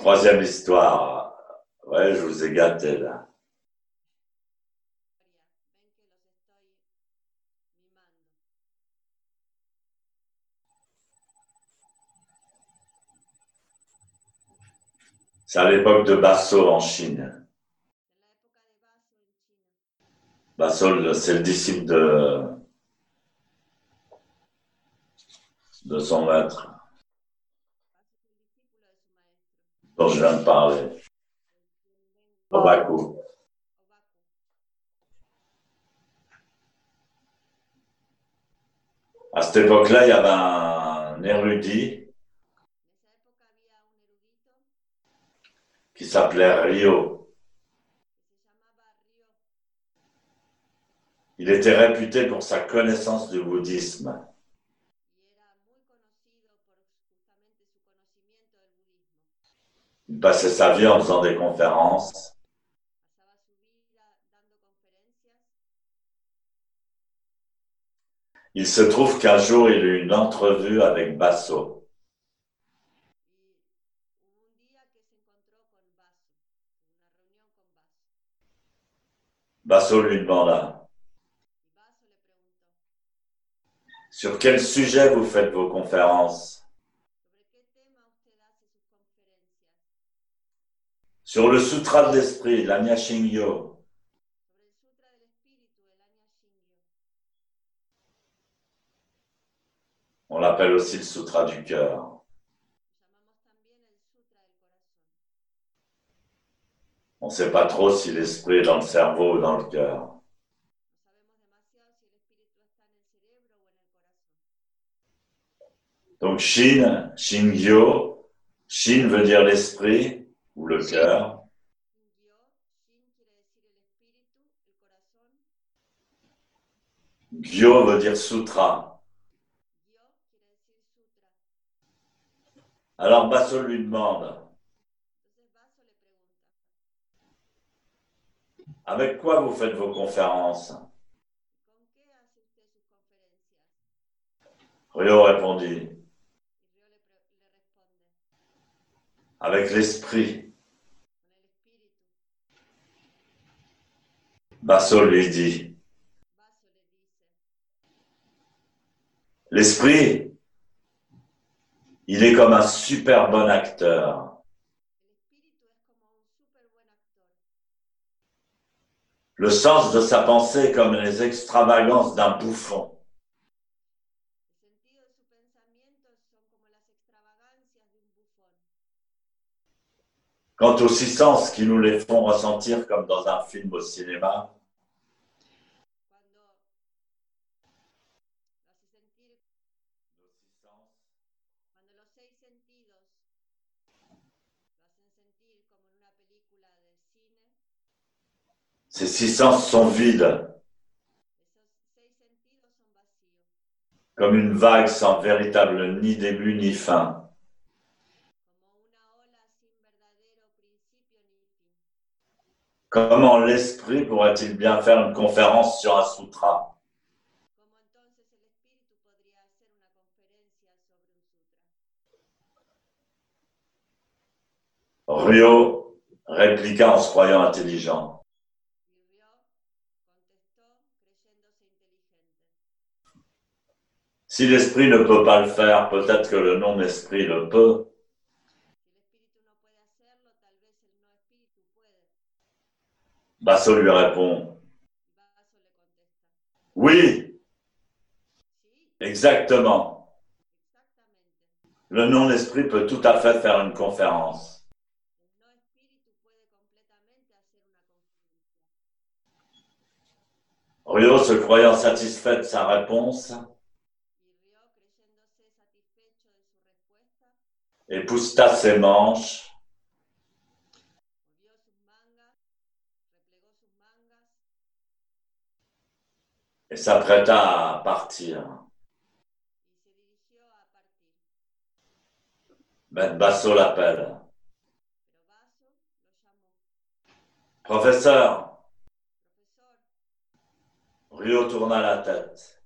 Troisième histoire. Ouais, je vous ai gâté là. C'est à l'époque de Basso en Chine. Basso, c'est le disciple de, de son maître je viens de parler, Obaku. À cette époque-là, il y avait un érudit qui s'appelait Rio. Il était réputé pour sa connaissance du bouddhisme. Il passait sa vie en faisant des conférences. Il se trouve qu'un jour, il eut une entrevue avec Basso. Basso lui demanda. Sur quel sujet vous faites vos conférences? Sur le sutra de l'esprit, l'Anya Shingyo. On l'appelle aussi le sutra du cœur. On ne sait pas trop si l'esprit est dans le cerveau ou dans le cœur. Donc Shin, Shingyo, Shin veut dire l'esprit ou le cœur. Gyo veut dire sutra. Alors Basso lui demande Avec quoi vous faites vos conférences? Ryo répondit Avec l'esprit. Basso lui dit L'esprit, il est comme un super bon acteur. Le sens de sa pensée comme les extravagances d'un bouffon. Quant aux six sens qui nous les font ressentir comme dans un film au cinéma, ces six sens sont vides, comme une vague sans véritable ni début ni fin. Comment l'esprit pourrait-il bien faire une conférence sur un sutra? Ryo répliqua en se croyant intelligent. Si l'esprit ne peut pas le faire, peut-être que le non-esprit le peut. Basso lui répond Oui, exactement. Le non-esprit peut tout à fait faire une conférence. Ryo, se croyant satisfait de sa réponse, épousta ses manches et s'apprêta à partir. Mais Basso l'appelle. Professeur, Ryo tourna la tête.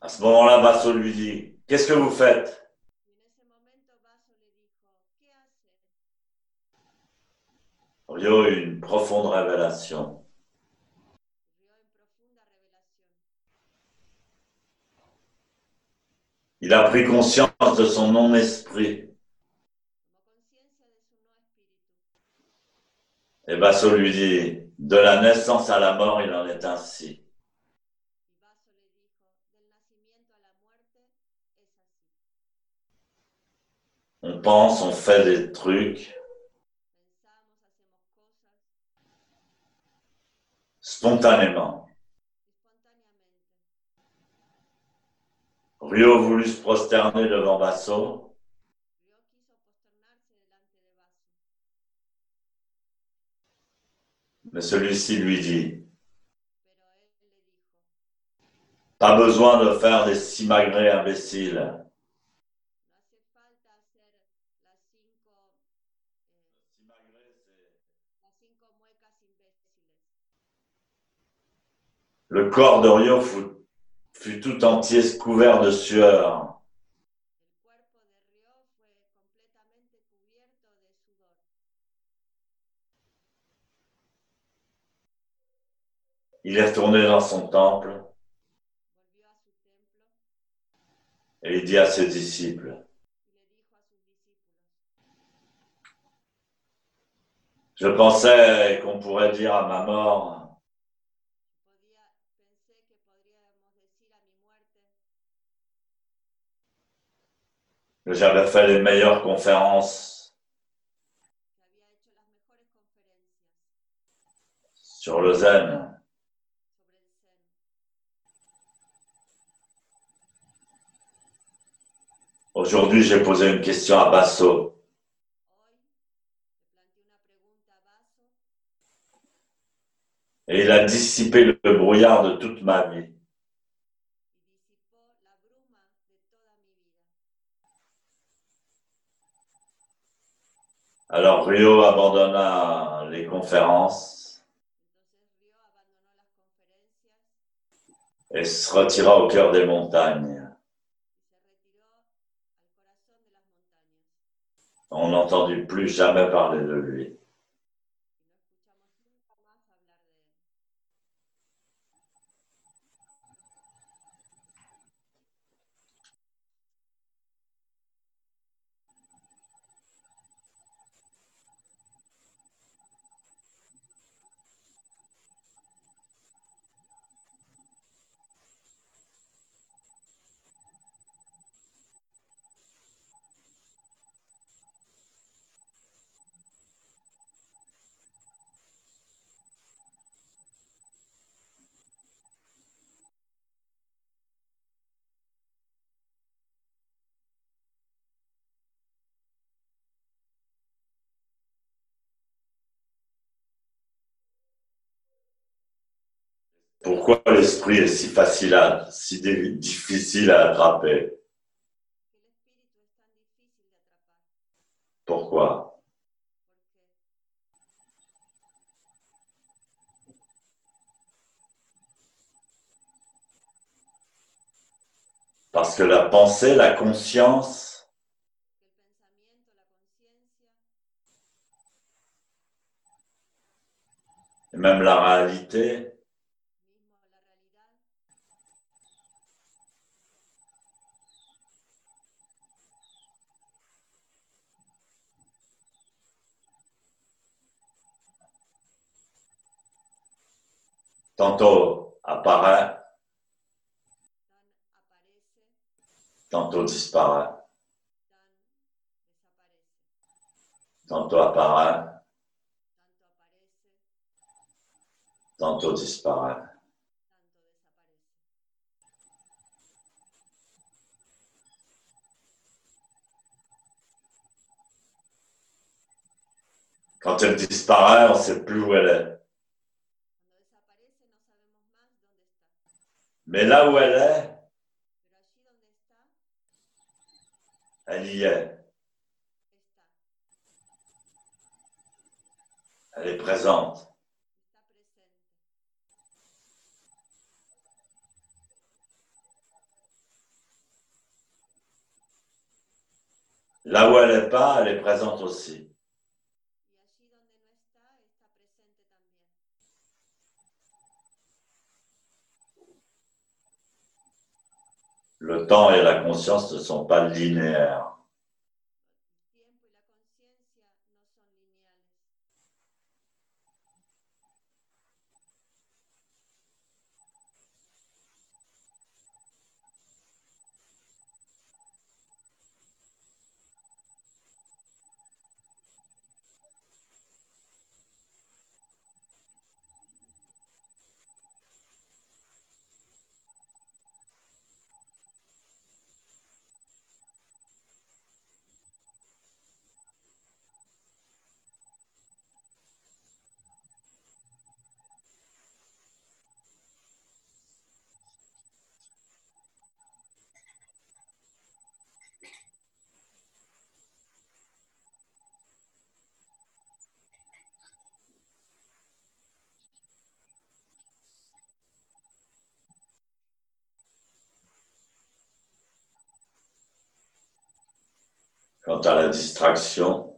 À ce moment-là, Basso lui dit, qu'est-ce que vous faites? Eut une profonde révélation. Il a pris conscience de son non-esprit. Et Basso lui dit, de la naissance à la mort, il en est ainsi. On pense, on fait des trucs spontanément. Rio voulut se prosterner devant Basso. Mais celui-ci lui dit, pas besoin de faire des simagrées imbéciles. Le corps de Rio fut, fut tout entier couvert de sueur. Il est retourné dans son temple et il dit à ses disciples, je pensais qu'on pourrait dire à ma mort, j'avais fait les meilleures conférences sur le zen. Aujourd'hui, j'ai posé une question à Basso. Et il a dissipé le brouillard de toute ma vie. Alors Rio abandonna les conférences et se retira au cœur des montagnes. On n'entendit plus jamais parler de lui. Pourquoi l'esprit est si facile à, si difficile à attraper? Pourquoi? Parce que la pensée, la conscience et même la réalité tantôt apparaît, tantôt disparaît, tantôt apparaît, tantôt disparaît. Quand elle disparaît, on ne sait plus où elle est. Mais là où elle est, elle y est. Elle est présente. Là où elle n'est pas, elle est présente aussi. Le temps et la conscience ne sont pas linéaires. Quant à la distraction,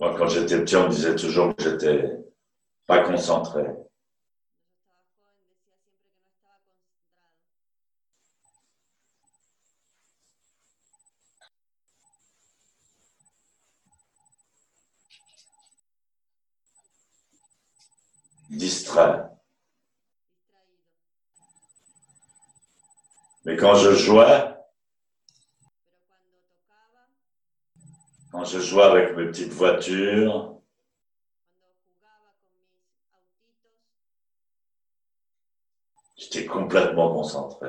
moi quand j'étais petit, on me disait toujours que j'étais pas concentré. Distrait. Mais quand je jouais, quand je jouais avec mes petites voitures, j'étais complètement concentré.